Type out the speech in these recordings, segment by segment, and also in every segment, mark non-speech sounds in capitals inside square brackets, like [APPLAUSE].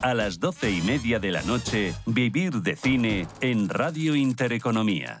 A las doce y media de la noche, Vivir de Cine en Radio Intereconomía.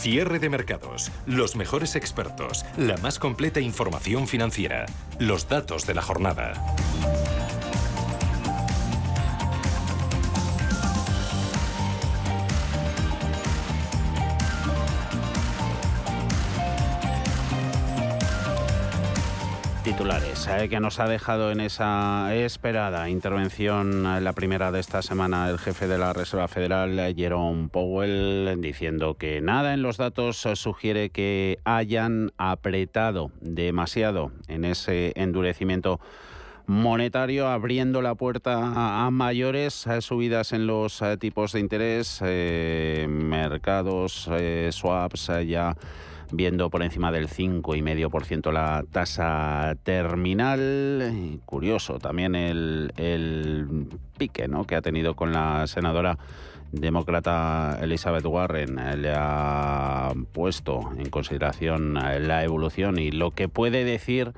Cierre de mercados, los mejores expertos, la más completa información financiera, los datos de la jornada. Titulares eh, que nos ha dejado en esa esperada intervención, eh, la primera de esta semana, el jefe de la Reserva Federal, eh, Jerome Powell, diciendo que nada en los datos sugiere que hayan apretado demasiado en ese endurecimiento monetario, abriendo la puerta a, mayores subidas en los tipos de interés, mercados, swaps ya viendo por encima del 5,5% la tasa terminal. Curioso también el, el pique ¿no? que ha tenido con la senadora demócrata Elizabeth Warren eh, le ha puesto en consideración eh, la evolución y lo que puede decir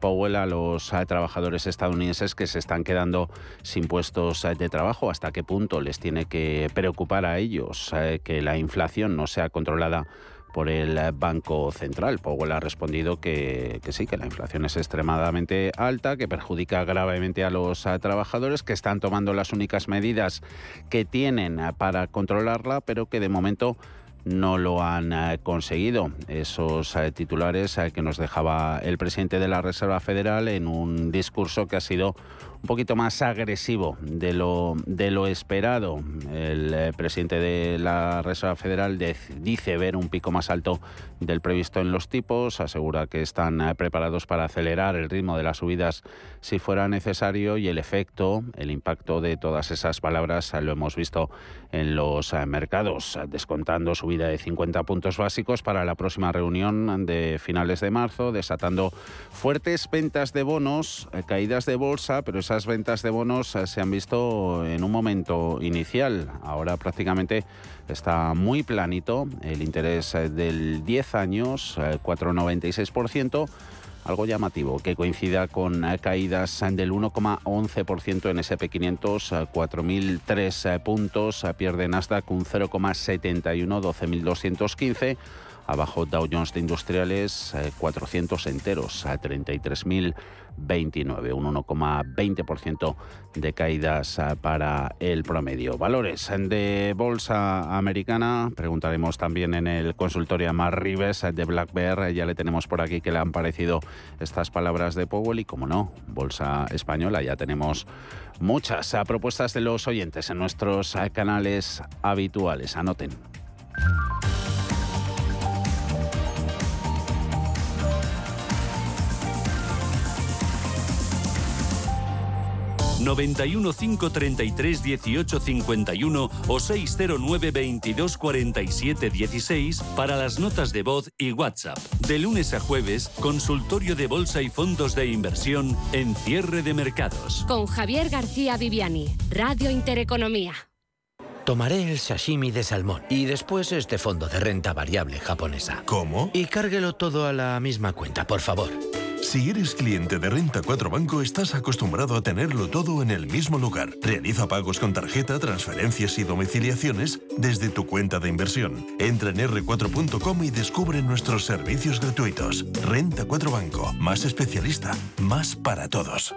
Powell a los eh, trabajadores estadounidenses que se están quedando sin puestos de trabajo, hasta qué punto les tiene que preocupar a ellos que la inflación no sea controlada por el Banco Central. Powell ha respondido que, sí, que la inflación es extremadamente alta, que perjudica gravemente a los trabajadores, que están tomando las únicas medidas que tienen para controlarla, pero que de momento no lo han eh, conseguido. Esos eh, titulares eh, que nos dejaba el presidente de la Reserva Federal en un discurso que ha sido un poquito más agresivo de lo, de lo esperado. El eh, presidente de la Reserva Federal dice ver un pico más alto del previsto en los tipos, asegura que están eh, preparados para acelerar el ritmo de las subidas si fuera necesario y el efecto, el impacto de todas esas palabras eh, lo hemos visto en los mercados, descontando subida de 50 puntos básicos para la próxima reunión de finales de marzo, desatando fuertes ventas de bonos, caídas de bolsa, pero esas las ventas de bonos eh, se han visto en un momento inicial. Ahora prácticamente está muy planito. El interés eh, del 10 años, 4,96% eh, algo llamativo, que coincida con caídas del 1,11% en SP500, 4.003 puntos, pierde Nasdaq un 0,71, 12.215. Abajo Dow Jones de Industriales, 400 enteros, a 33.000 29, un 1,20% de caídas ah, para el promedio. Valores de bolsa americana, preguntaremos también en el consultorio a Mar Rives de Black Bear, ya le tenemos por aquí que le han parecido estas palabras de Powell y como no, bolsa española, ya tenemos muchas ah, propuestas de los oyentes en nuestros canales habituales. Anoten. 91 533 18 51 o 609 22 47 16 para las notas de voz y WhatsApp. De lunes a jueves, consultorio de bolsa y fondos de inversión en cierre de mercados. Con Javier García Viviani, Radio Intereconomía. Tomaré el sashimi de salmón y después este fondo de renta variable japonesa. ¿Cómo? Y cárguelo todo a la misma cuenta, por favor. Si eres cliente de Renta 4 Banco, estás acostumbrado a tenerlo todo en el mismo lugar. Realiza pagos con tarjeta, transferencias y domiciliaciones desde tu cuenta de inversión. Entra en r4.com y descubre nuestros servicios gratuitos. Renta 4 Banco, más especialista, más para todos.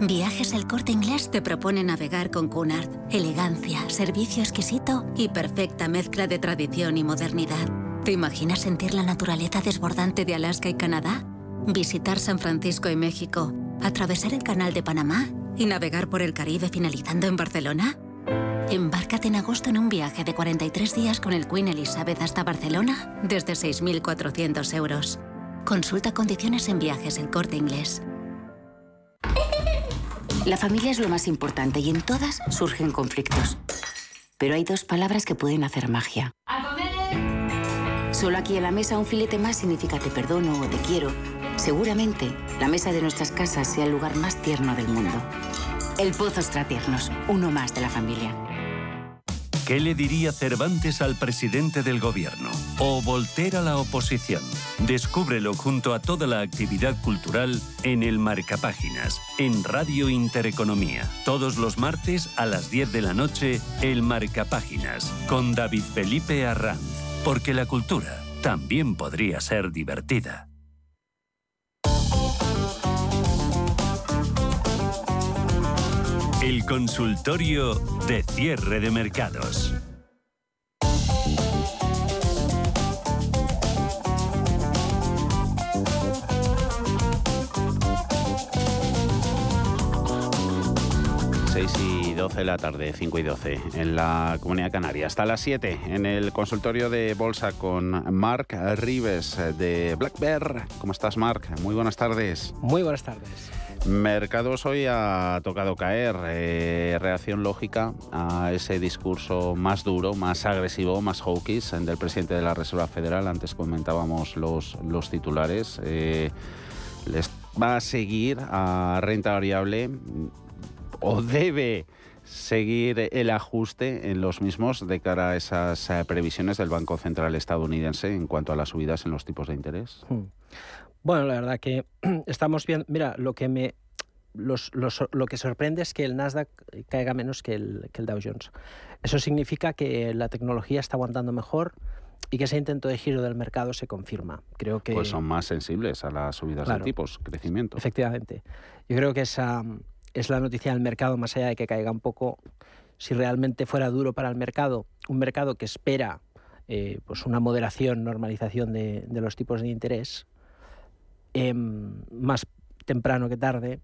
Viajes El Corte Inglés te propone navegar con Cunard. Elegancia, servicio exquisito y perfecta mezcla de tradición y modernidad. ¿Te imaginas sentir la naturaleza desbordante de Alaska y Canadá? Visitar San Francisco y México, atravesar el Canal de Panamá y navegar por el Caribe finalizando en Barcelona. Embárcate en agosto en un viaje de 43 días con el Queen Elizabeth hasta Barcelona desde 6.400 euros. Consulta condiciones en viajes el corte inglés. La familia es lo más importante y en todas surgen conflictos. Pero hay dos palabras que pueden hacer magia. Solo aquí en la mesa un filete más significa te perdono o te quiero. Seguramente la mesa de nuestras casas sea el lugar más tierno del mundo. El Pozo Tiernos, uno más de la familia. ¿Qué le diría Cervantes al presidente del gobierno? ¿O Voltaire a la oposición? Descúbrelo junto a toda la actividad cultural en el Marcapáginas, en Radio Intereconomía. Todos los martes a las 10 de la noche, el Marcapáginas, con David Felipe Arranz porque la cultura también podría ser divertida. El consultorio de cierre de mercados. 12 de la tarde, 5 y 12 en la Comunidad Canaria. Hasta las 7 en el consultorio de Bolsa con Marc Rives de Black Bear. ¿Cómo estás, Marc? Muy buenas tardes. Muy buenas tardes. Mercados hoy ha tocado caer. Eh, reacción lógica a ese discurso más duro, más agresivo, más hawkish del presidente de la Reserva Federal. Antes comentábamos los, los titulares. Eh, les va a seguir a renta variable o debe seguir el ajuste en los mismos de cara a esas eh, previsiones del Banco Central estadounidense en cuanto a las subidas en los tipos de interés? Hmm. Bueno, la verdad que [CLEARS THROAT] estamos viendo, mira, lo que me lo que sorprende es que el Nasdaq caiga menos que el, que el Dow Jones. Eso significa que la tecnología está aguantando mejor, y que ese intento de giro del mercado se confirma. Creo que pues son más sensibles a las subidas de tipos, crecimiento. Efectivamente. Yo creo que esa es la noticia del mercado, más allá de que caiga un poco, si realmente fuera duro para el mercado, un mercado que espera eh, pues una moderación, normalización de, los tipos de interés, em, más temprano que tarde,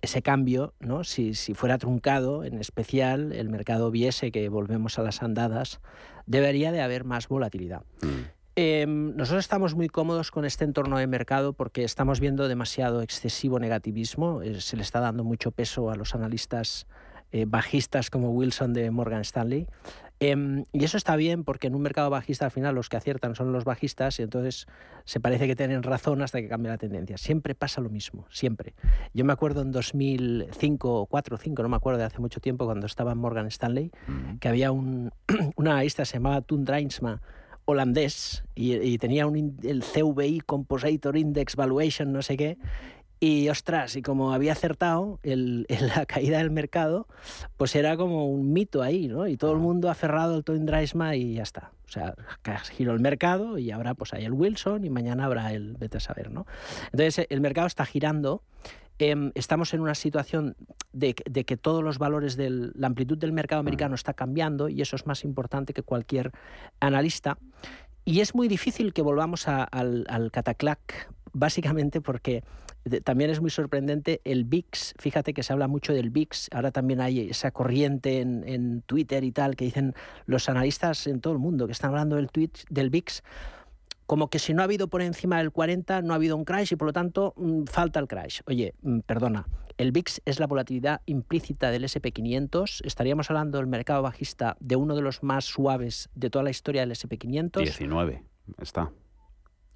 ese cambio, ¿no? si, fuera truncado, en especial el mercado viese que volvemos a las andadas, debería de haber más volatilidad. Mm. Em, nosotros estamos muy cómodos con este entorno de mercado porque estamos viendo demasiado excesivo negativismo. Eh, se le está dando mucho peso a los analistas eh, bajistas como Wilson de Morgan Stanley. Em, y eso está bien porque en un mercado bajista al final los que aciertan son los bajistas y entonces se parece que tienen razón hasta que cambia la tendencia. Siempre pasa lo mismo, siempre. Yo me acuerdo en 2005 o 4 o 5, no me acuerdo de hace mucho tiempo cuando estaba en Morgan Stanley, que había un, [CLEARS THROAT] una analista se llamaba Tun Dreinsma holandés y, tenía un, el CVI Compositor Index Valuation, no sé qué. Y ostras, y como había acertado en [LAUGHS] la caída del mercado, pues era como un mito ahí, ¿no? Y todo el mundo aferrado al Toyn Dreisma y ya está. O sea, giró el mercado y ahora pues hay el Wilson y mañana habrá el vete a saber, ¿no? Entonces el mercado está girando Em, estamos en una situación de, que todos los valores de la amplitud del mercado americano está cambiando y eso es más importante que cualquier analista. Y es muy difícil que volvamos al, al cataclac, básicamente porque también es muy sorprendente el VIX. Fíjate que se habla mucho del VIX. Ahora también hay esa corriente en, en Twitter y tal que dicen los analistas en todo el mundo que están hablando del, tweet, del VIX como que si no ha habido por encima del 40 no ha habido un crash y por lo tanto mm, falta el crash. Oye, mm, perdona, el VIX es la volatilidad implícita del SP500. Estaríamos hablando del mercado bajista de uno de los más suaves de toda la historia del SP500. 19 está.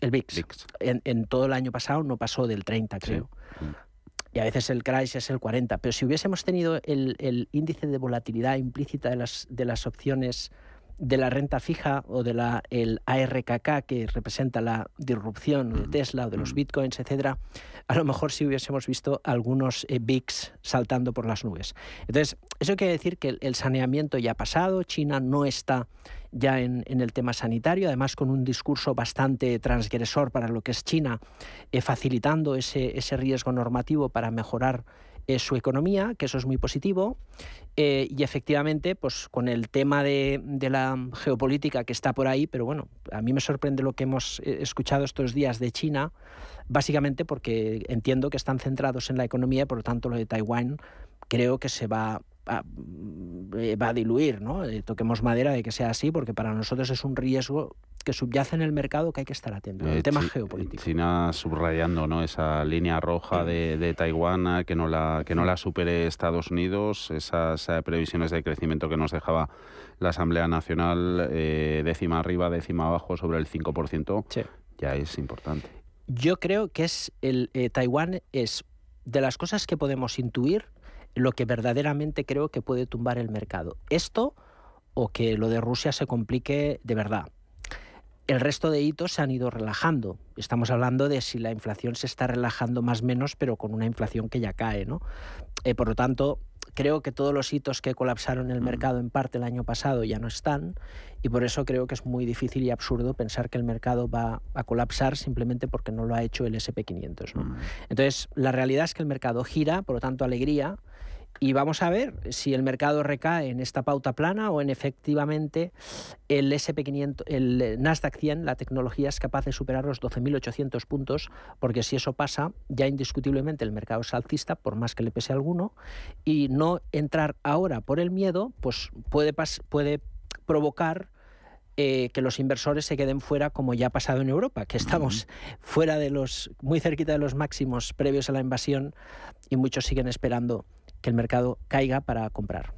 El VIX. En, todo el año pasado no pasó del 30, creo. y a veces el crash es el 40. Pero si hubiésemos tenido el, índice de volatilidad implícita de las, de las opciones de la renta fija o de la el ARKK que representa la disrupción de Tesla o de los bitcoins, etcétera, a lo mejor si hubiésemos visto algunos eh, VIX saltando por las nubes. Entonces, eso quiere decir que el, saneamiento ya ha pasado, China no está ya en, el tema sanitario, además con un discurso bastante transgresor para lo que es China, eh, facilitando ese, ese riesgo normativo para mejorar su economía, que eso es muy positivo. Eh, y efectivamente, pues con el tema de, la geopolítica que está por ahí, pero bueno, a mí me sorprende lo que hemos eh, escuchado estos días de China, básicamente porque entiendo que están centrados en la economía y por lo tanto lo de Taiwán creo que se va a, eh, va a diluir, ¿no? toquemos madera de que sea así, porque para nosotros es un riesgo que subyace en el mercado que hay que estar atento. el eh, tema geopolítico. China subrayando ¿no? esa línea roja de, Taiwán eh, que no, la, que no la supere Estados Unidos, esas eh, previsiones de crecimiento que nos dejaba la Asamblea Nacional, décima arriba, décima abajo, sobre el 5%, ya es importante. Yo creo que es el Taiwán es de las cosas que podemos intuir lo que verdaderamente creo que puede tumbar el mercado. Esto o que lo de Rusia se complique de verdad. El resto de hitos se han ido relajando. Estamos hablando de si la inflación se está relajando más o menos, pero con una inflación que ya cae. ¿no? Eh, por lo tanto, creo que todos los hitos que colapsaron el mercado en parte el año pasado ya no están y por eso creo que es muy difícil y absurdo pensar que el mercado va a colapsar simplemente porque no lo ha hecho el SP500. ¿no? Entonces, la realidad es que el mercado gira, por lo tanto, alegría y vamos a ver si el mercado recae en esta pauta plana o en efectivamente el SP500, el Nasdaq 100, la tecnología es capaz de superar los 12.800 puntos, porque si eso pasa, ya indiscutiblemente el mercado es alcista, por más que le pese alguno, y no entrar ahora por el miedo, pues puede, puede provocar eh, que los inversores se queden fuera, como ya ha pasado en Europa, que estamos fuera de los, muy cerquita de los máximos previos a la invasión y muchos siguen esperando que el mercado caiga para comprar.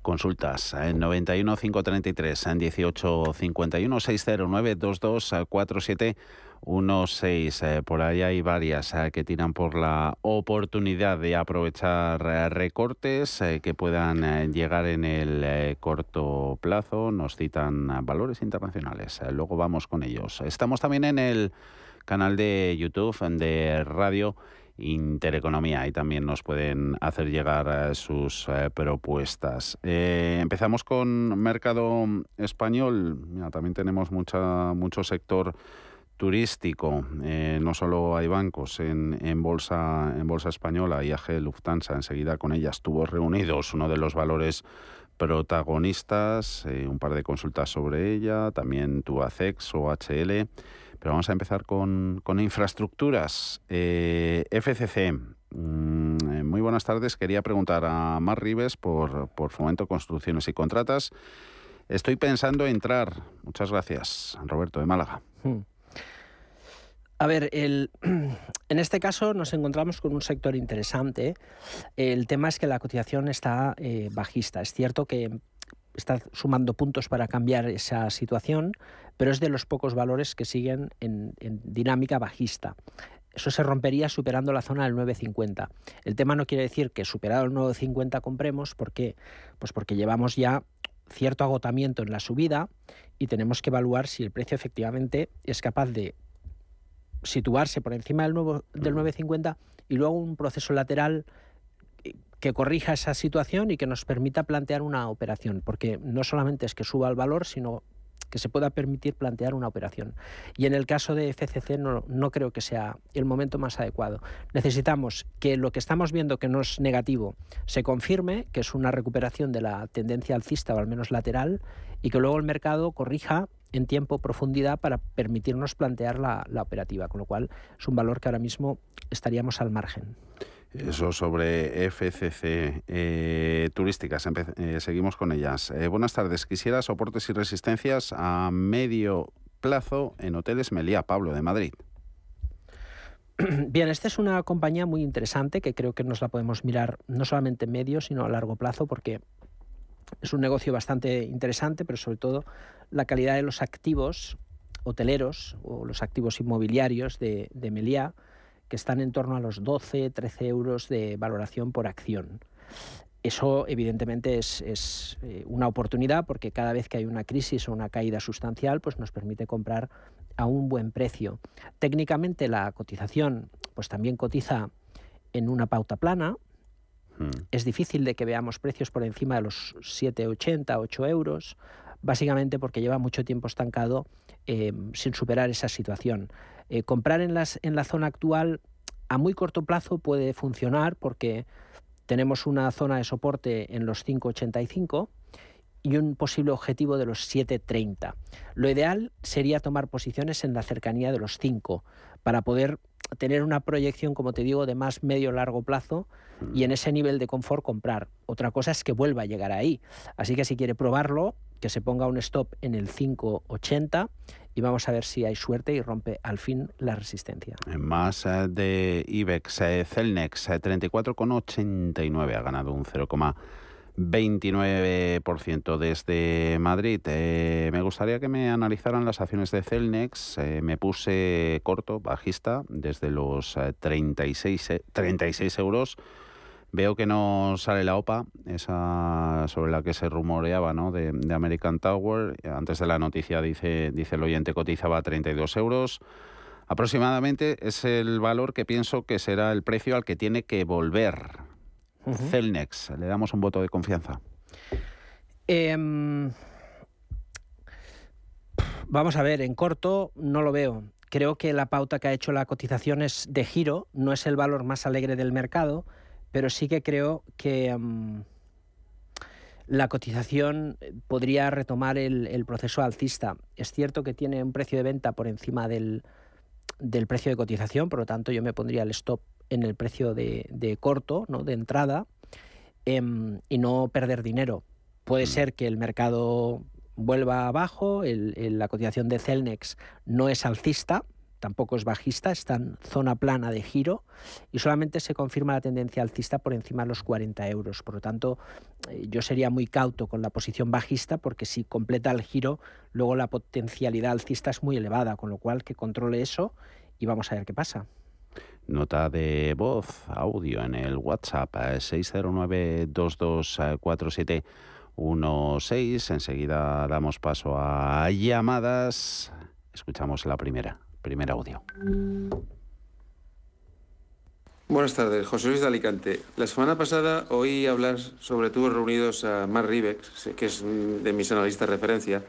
Consultas en 91 533 en 18 51 609 22 47 16. Por ahí hay varias eh, que tiran por la oportunidad de aprovechar eh, recortes eh, que puedan llegar en el corto plazo. Nos citan valores internacionales. Luego vamos con ellos. Estamos también en el canal de YouTube de Radio Intereconomía y también nos pueden hacer llegar eh, sus eh, propuestas. Eh, empezamos con mercado español. también tenemos mucha, mucho sector turístico. no solo hay bancos en, en, bolsa en bolsa española, IAG, Lufthansa, enseguida con ellas estuvo reunidos uno de los valores protagonistas, un par de consultas sobre ella, también Tuacex o HL. Pero vamos a empezar con, infraestructuras. Eh, FCC. Mm, eh, muy buenas tardes. Quería preguntar a Mar Rives por, por Fomento Construcciones y Contratas. Estoy pensando entrar. Muchas gracias, Roberto de Málaga. Hmm. A ver, el, [CLEARS THROAT] en este caso nos encontramos con un sector interesante. El tema es que la cotización está eh, bajista. Es cierto que está sumando puntos para cambiar esa situación, pero es de los pocos valores que siguen en, dinámica bajista. Eso se rompería superando la zona del 9.50. El tema no quiere decir que superado el 9.50 compremos, ¿por qué? Pues porque llevamos ya cierto agotamiento en la subida y tenemos que evaluar si el precio efectivamente es capaz de situarse por encima del, nuevo, del 9.50 y luego un proceso lateral que corrija esa situación y que nos permita plantear una operación, porque no solamente es que suba el valor, sino que se pueda permitir plantear una operación. Y en el caso de FCC no, creo que sea el momento más adecuado. Necesitamos que lo que estamos viendo que no es negativo se confirme, que es una recuperación de la tendencia alcista o al menos lateral, y que luego el mercado corrija en tiempo, profundidad, para permitirnos plantear la, la operativa, con lo cual es un valor que ahora mismo estaríamos al margen. Eso sobre FCC eh, turísticas. Eh, seguimos con ellas. Eh, buenas tardes. Quisiera soportes y resistencias a medio plazo en Hoteles Meliá, Pablo, de Madrid. Bien, esta es una compañía muy interesante que creo que nos la podemos mirar no solamente en medio, sino a largo plazo, porque es un negocio bastante interesante, pero sobre todo la calidad de los activos hoteleros o los activos inmobiliarios de, de Meliá que están en torno a los 12, 13 euros de valoración por acción. Eso evidentemente es, eh, una oportunidad porque cada vez que hay una crisis o una caída sustancial, pues nos permite comprar a un buen precio. Técnicamente la cotización pues también cotiza en una pauta plana. Hmm. Es difícil de que veamos precios por encima de los 7,80, 8 euros, básicamente porque lleva mucho tiempo estancado eh, sin superar esa situación. Eh, comprar en, las, en la zona actual a muy corto plazo puede funcionar porque tenemos una zona de soporte en los 5,85 y un posible objetivo de los 7,30. Lo ideal sería tomar posiciones en la cercanía de los 5 para poder tener una proyección, como te digo, de más medio largo plazo y en ese nivel de confort comprar. Otra cosa es que vuelva a llegar ahí. Así que si quiere probarlo, que se ponga un stop en el 580 y vamos a ver si hay suerte y rompe al fin la resistencia. Más eh, de IBEX, eh, Celnex, 34,89 eh, ha ganado un 0,29% desde Madrid. me gustaría que me analizaran las acciones de Celnex. me puse corto, bajista, desde los 36, 36 euros Veo que no sale la OPA, esa sobre la que se rumoreaba, ¿no? De, American Tower. Antes de la noticia dice, dice el oyente cotizaba 32 euros. Aproximadamente es el valor que pienso que será el precio al que tiene que volver. Celnex, le damos un voto de confianza. Em, vamos a ver, en corto no lo veo. Creo que la pauta que ha hecho la cotización es de giro, no es el valor más alegre del mercado pero sí que creo que mm, la cotización podría retomar el, proceso alcista. Es cierto que tiene un precio de venta por encima del, precio de cotización, por lo tanto yo me pondría el stop en el precio de, corto, ¿no? de entrada, em, y no perder dinero. Puede mm. ser que el mercado vuelva abajo, la cotización de Celnex no es alcista, tampoco es bajista, está en zona plana de giro y solamente se confirma la tendencia alcista por encima de los 40 euros. Por lo tanto, eh, yo sería muy cauto con la posición bajista porque si completa el giro, luego la potencialidad alcista es muy elevada, con lo cual que controle eso y vamos a ver qué pasa. Nota de voz, audio en el WhatsApp 609 2247 16. Enseguida damos paso a llamadas. Escuchamos la primera primer audio. Buenas tardes, José Luis de Alicante. La semana pasada oí hablar sobre tubos reunidos a Mark Ribex, que es de mis analistas de referencia,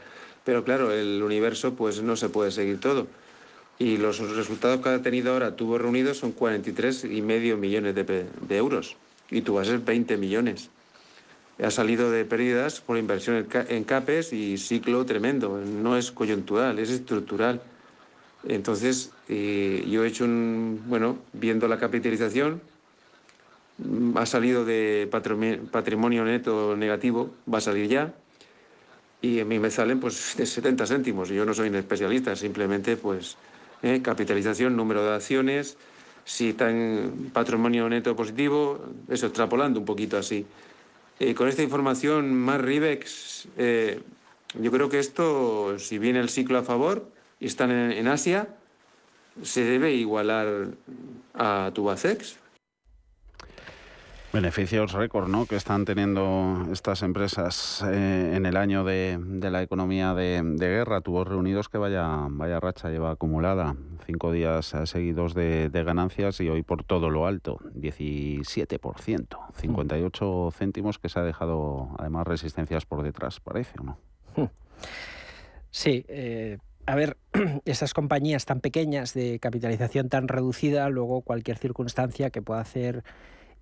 pero claro, el universo pues no se puede seguir todo. Y los resultados que ha tenido ahora tubos reunidos son 43,5 millones de, de euros y vas a ser 20 millones. Ha salido de pérdidas por inversión en CAPES y ciclo tremendo. No es coyuntural, es estructural. Entonces, eh, yo he hecho un, bueno, viendo la capitalización, ha salido de patrimonio neto negativo, va a salir ya, y a mí me salen pues de 70 céntimos. Yo no soy un especialista, simplemente pues eh, capitalización, número de acciones, si está en patrimonio neto positivo, eso extrapolando un poquito así. Eh, con esta información más RIBEX, yo creo que esto, si viene el ciclo a favor, están en, Asia, se debe igualar a Tubacex. Beneficios récord ¿no? que están teniendo estas empresas eh, en el año de, la economía de, guerra. Tuvo reunidos que vaya, vaya racha lleva acumulada. Cinco días seguidos de, ganancias y hoy por todo lo alto, 17%. 58 céntimos que se ha dejado además resistencias por detrás, parece o no. Sí, eh, a ver, [CLEARS THROAT] esas compañías tan pequeñas de capitalización tan reducida, luego cualquier circunstancia que pueda hacer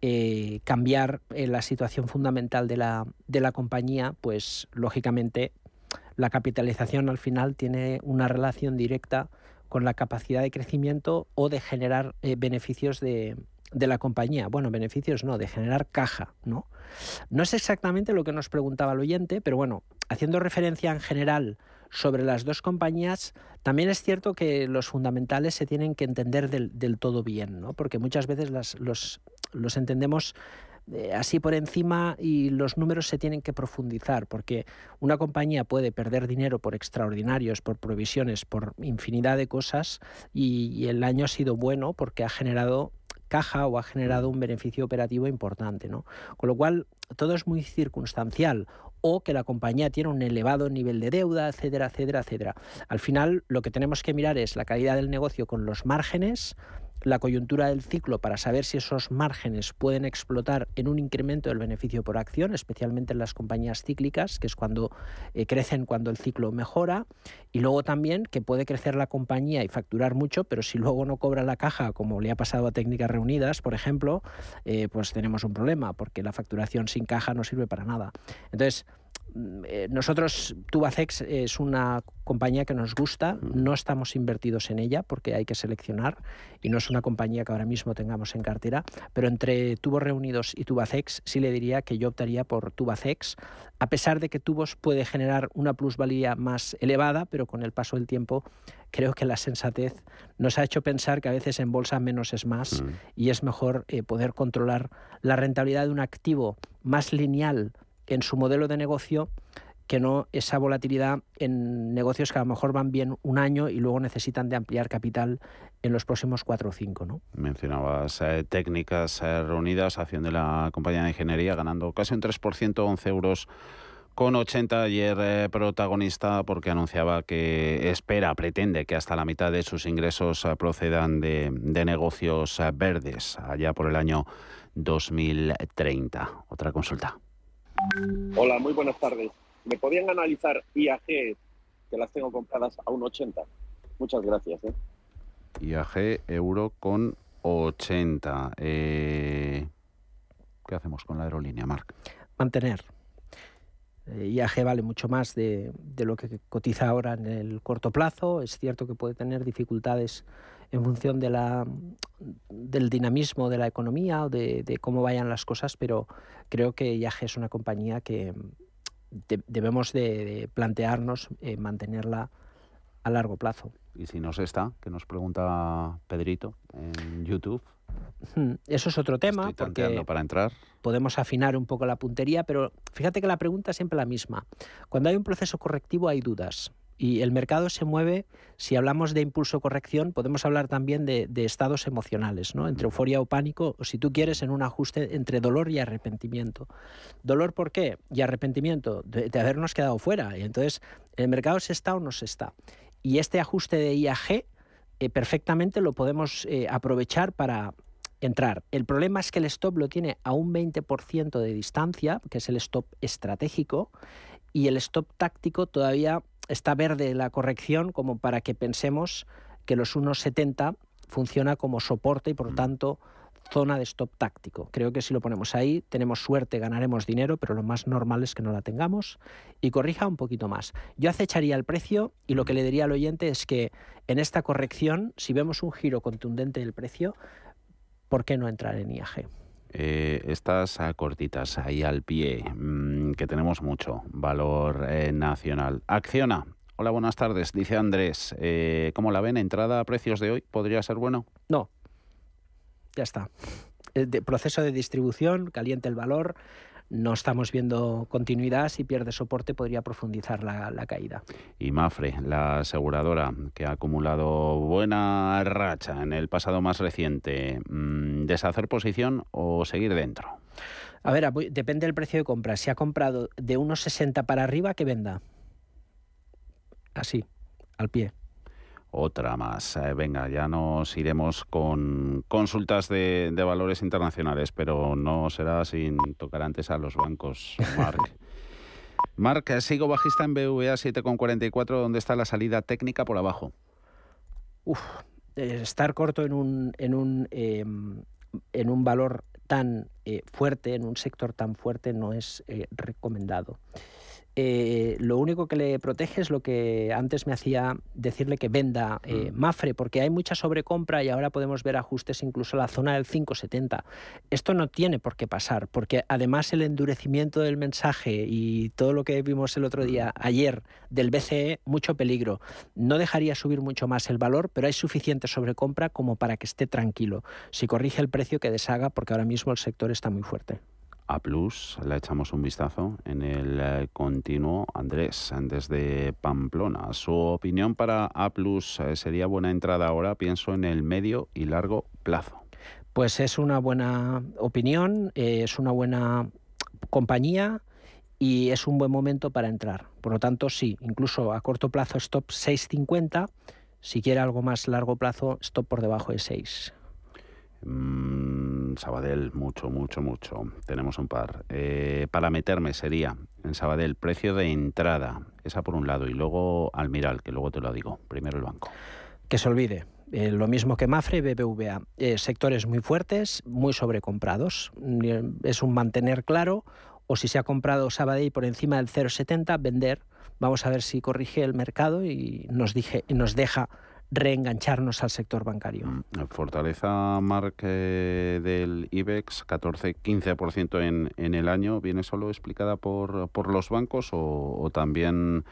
eh, cambiar eh, la situación fundamental de la, de la compañía, pues lógicamente la capitalización al final tiene una relación directa con la capacidad de crecimiento o de generar eh, beneficios de, de la compañía. Bueno, beneficios no, de generar caja, ¿no? No es exactamente lo que nos preguntaba el oyente, pero bueno, haciendo referencia en general sobre las dos compañías, también es cierto que los fundamentales se tienen que entender del, todo bien, ¿no? porque muchas veces los, los entendemos eh, así por encima y los números se tienen que profundizar porque una compañía puede perder dinero por extraordinarios, por provisiones, por infinidad de cosas y, el año ha sido bueno porque ha generado caja o ha generado un beneficio operativo importante. ¿no? Con lo cual, todo es muy circunstancial o que la compañía tiene un elevado nivel de deuda, etcétera, etcétera, etcétera. Al final, lo que tenemos que mirar es la calidad del negocio con los márgenes, la coyuntura del ciclo para saber si esos márgenes pueden explotar en un incremento del beneficio por acción, especialmente en las compañías cíclicas, que es cuando eh, crecen cuando el ciclo mejora, y luego también que puede crecer la compañía y facturar mucho, pero si luego no cobra la caja, como le ha pasado a Técnicas Reunidas, por ejemplo, eh, pues tenemos un problema, porque la facturación sin caja no sirve para nada. Entonces, eh, nosotros, Tubacex es una compañía que nos gusta, no estamos invertidos en ella porque hay que seleccionar y no es una compañía que ahora mismo tengamos en cartera, pero entre Tubos Reunidos y Tubacex sí le diría que yo optaría por Tubacex, a pesar de que Tubos puede generar una plusvalía más elevada, pero con el paso del tiempo creo que la sensatez nos ha hecho pensar que a veces en bolsa menos es más y es mejor eh, poder controlar la rentabilidad de un activo más lineal en su modelo de negocio que no esa volatilidad en negocios que a lo mejor van bien un año y luego necesitan de ampliar capital en los próximos cuatro o cinco. ¿no? Mencionabas eh, técnicas eh, reunidas, acción de la compañía de ingeniería, ganando casi un 3%, 11 euros con 80 ayer eh, protagonista porque anunciaba que espera, pretende que hasta la mitad de sus ingresos procedan de, de negocios verdes allá por el año 2030. Otra consulta. Hola, muy buenas tardes. ¿Me podían analizar IAG, que las tengo compradas a un 80? Muchas gracias. ¿eh? IAG euro con 80. Eh, ¿Qué hacemos con la aerolínea, Marc? Mantener. Eh, IAG vale mucho más de, de, lo que cotiza ahora en el corto plazo. Es cierto que puede tener dificultades en función de la, del dinamismo de la economía o de, cómo vayan las cosas, pero creo que IAG es una compañía que debemos de, plantearnos eh, mantenerla a largo plazo. ¿Y si no se está? Que nos pregunta Pedrito en YouTube. Hmm, eso es otro tema. porque para entrar. Podemos afinar un poco la puntería, pero fíjate que la pregunta es siempre la misma. Cuando hay un proceso correctivo hay dudas. Y el mercado se mueve, si hablamos de impulso corrección, podemos hablar también de, estados emocionales, ¿no? entre euforia o pánico, o si tú quieres, en un ajuste entre dolor y arrepentimiento. ¿Dolor por qué? Y arrepentimiento de, habernos quedado fuera. Y entonces, ¿el mercado se está o no se está? Y este ajuste de IAG eh, perfectamente lo podemos eh, aprovechar para entrar. El problema es que el stop lo tiene a un 20% de distancia, que es el stop estratégico, y el stop táctico todavía está verde la corrección como para que pensemos que los 1,70 funciona como soporte y por lo mm. tanto zona de stop táctico. Creo que si lo ponemos ahí, tenemos suerte, ganaremos dinero, pero lo más normal es que no la tengamos y corrija un poquito más. Yo acecharía el precio y lo que le diría al oyente es que en esta corrección, si vemos un giro contundente del precio, ¿por qué no entrar en IAG? Eh, estas cortitas ahí al pie, mm, que tenemos mucho valor eh, nacional. Acciona. Hola, buenas tardes. Dice Andrés, eh, ¿cómo la ven? ¿Entrada a precios de hoy? ¿Podría ser bueno? No. Ya está. El proceso de distribución, caliente el valor no estamos viendo continuidad, si pierde soporte podría profundizar la, caída. Y Mafre, la aseguradora que ha acumulado buena racha en el pasado más reciente, mm, ¿deshacer posición o seguir dentro? A ver, depende del precio de compra. Si ha comprado de unos 60 para arriba, que venda. Así, al pie otra más. Eh, venga, ya nos iremos con consultas de, valores internacionales, pero no será sin tocar antes a los bancos, Marc. [LAUGHS] Marc, eh, sigo bajista en BVA 7,44, ¿dónde está la salida técnica por abajo? Uf, eh, estar corto en un, en un, em, en un valor tan fuerte, en un sector tan fuerte, no es recomendado. Eh, lo único que le protege es lo que antes me hacía decirle que venda eh, mm. Mafre, porque hay mucha sobrecompra y ahora podemos ver ajustes incluso a la zona del 5,70. Esto no tiene por qué pasar, porque además el endurecimiento del mensaje y todo lo que vimos el otro día, mm. ayer, del BCE, mucho peligro. No dejaría subir mucho más el valor, pero hay suficiente sobrecompra como para que esté tranquilo. Si corrige el precio, que deshaga, porque ahora mismo el sector está muy fuerte. A Plus, le echamos un vistazo en el eh, continuo. Andrés, desde Pamplona, su opinión para A Plus eh, sería buena entrada ahora, pienso en el medio y largo plazo. Pues es una buena opinión, eh, es una buena compañía y es un buen momento para entrar. Por lo tanto, sí, incluso a corto plazo stop 6.50, si quiere algo más largo plazo, stop por debajo de 6. Mm, Sabadell, mucho, mucho, mucho. Tenemos un par. Eh, para meterme sería en Sabadell, precio de entrada. Esa por un lado. Y luego Almiral, que luego te lo digo. Primero el banco. Que se olvide. Eh, lo mismo que Mafre y BBVA. Eh, sectores muy fuertes, muy sobrecomprados. Es un mantener claro. O si se ha comprado Sabadell por encima del 0,70, vender. Vamos a ver si corrige el mercado y nos, dije, nos deja reengancharnos al sector bancario. Mm, fortaleza Mark del IBEX, 14-15% en, en el año, ¿viene solo explicada por, por los bancos o, también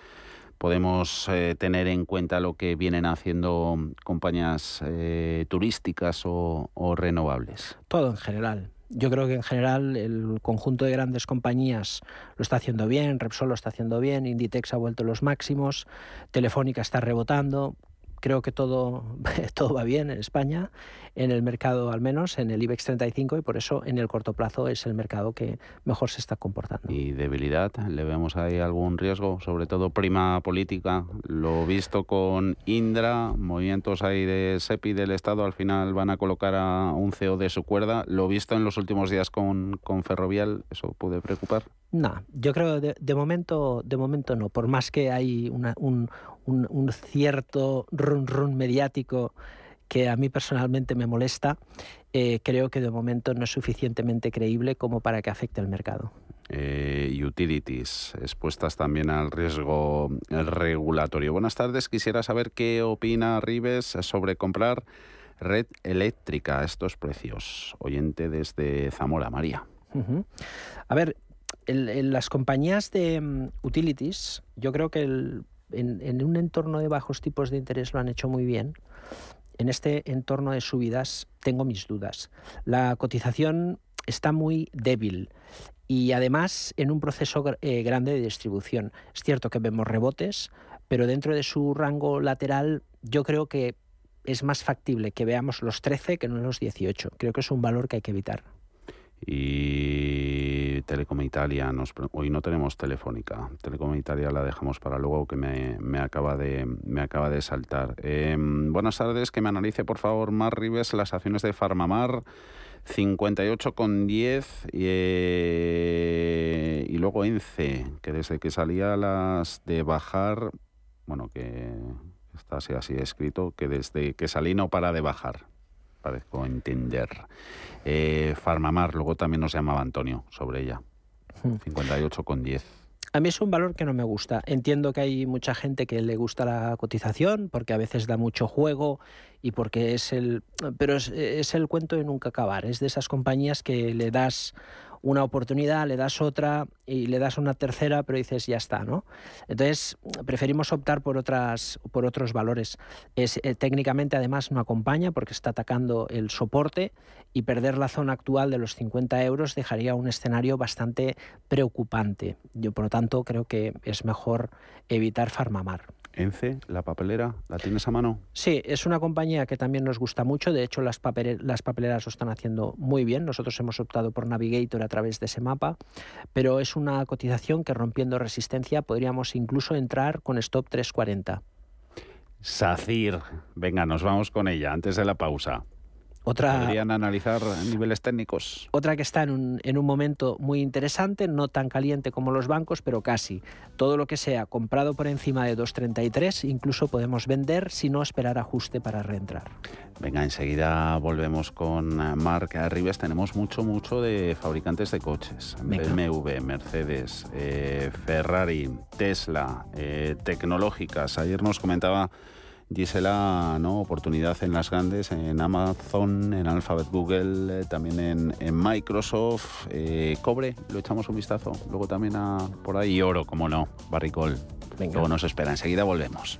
podemos eh, tener en cuenta lo que vienen haciendo compañías eh, turísticas o, o renovables? Todo en general. Yo creo que en general el conjunto de grandes compañías lo está haciendo bien, Repsol lo está haciendo bien, Inditex ha vuelto los máximos, Telefónica está rebotando, creo que todo, [LAUGHS] todo va bien en España, en el mercado al menos, en el IBEX 35 y por eso en el corto plazo es el mercado que mejor se está comportando. ¿Y debilidad? ¿Le vemos ahí algún riesgo? Sobre todo prima política, lo visto con Indra, movimientos ahí de SEPI del Estado, al final van a colocar a un CEO de su cuerda, lo visto en los últimos días con, con Ferrovial, ¿eso puede preocupar? No, yo creo de, de momento, de momento no, por más que hay una, un, un, cierto run run mediático que a mí personalmente me molesta, eh, creo que de momento no es suficientemente creíble como para que afecte al mercado. Eh, utilities, expuestas también al riesgo regulatorio. Buenas tardes, quisiera saber qué opina Rives sobre comprar red eléctrica a estos precios. Oyente desde Zamora, María. A ver, en, las compañías de mm, utilities, yo creo que el en, un entorno de bajos tipos de interés lo han hecho muy bien. En este entorno de subidas tengo mis dudas. La cotización está muy débil y además en un proceso eh, grande de distribución. Es cierto que vemos rebotes, pero dentro de su rango lateral yo creo que es más factible que veamos los 13 que no los 18. Creo que es un valor que hay que evitar. Y Telecom Italia, hoy no tenemos telefónica. Telecom Italia la dejamos para luego que me, me acaba, de, me acaba de saltar. Em, buenas tardes, que me analice por favor Mar Rives las acciones de Farmamar. 58,10 y, eh, y luego ENCE, que desde que salía las de bajar, bueno, que está así, así escrito, que desde que salí no para de bajar parezco entender. Eh, Farmamar, luego también nos llamaba Antonio sobre ella. 58 con 10. A mí es un valor que no me gusta. Entiendo que hay mucha gente que le gusta la cotización porque a veces da mucho juego y porque es el... Pero es, es el cuento de nunca acabar. Es de esas compañías que le das una oportunidad, le das otra y le das una tercera, pero dices ya está, ¿no? Entonces preferimos optar por otras, por otros valores. Es, eh, técnicamente además no acompaña porque está atacando el soporte y perder la zona actual de los 50 euros dejaría un escenario bastante preocupante. Yo por lo tanto creo que es mejor evitar Farmamar. ENCE, la papelera, ¿la tienes a mano? Sí, es una compañía que también nos gusta mucho. De hecho, las, las papeleras lo están haciendo muy bien. Nosotros hemos optado por Navigator a través de ese mapa, pero es una cotización que rompiendo resistencia podríamos incluso entrar con stop 340. SACIR, venga, nos vamos con ella antes de la pausa. Otra, Podrían analizar niveles técnicos. Otra que está en un, en un momento muy interesante, no tan caliente como los bancos, pero casi. Todo lo que sea comprado por encima de 2,33, incluso podemos vender si no esperar ajuste para reentrar. Venga, enseguida volvemos con eh, Marc Arribas. Tenemos mucho, mucho de fabricantes de coches. BMW, Mercedes, eh, Ferrari, Tesla, eh, tecnológicas. Ayer nos comentaba Gisela, ¿no? oportunidad en las grandes, en Amazon, en Alphabet Google, eh, también en, Microsoft, eh, cobre, lo echamos un vistazo, luego también a por ahí oro, como no, barricol. Luego nos espera, enseguida volvemos.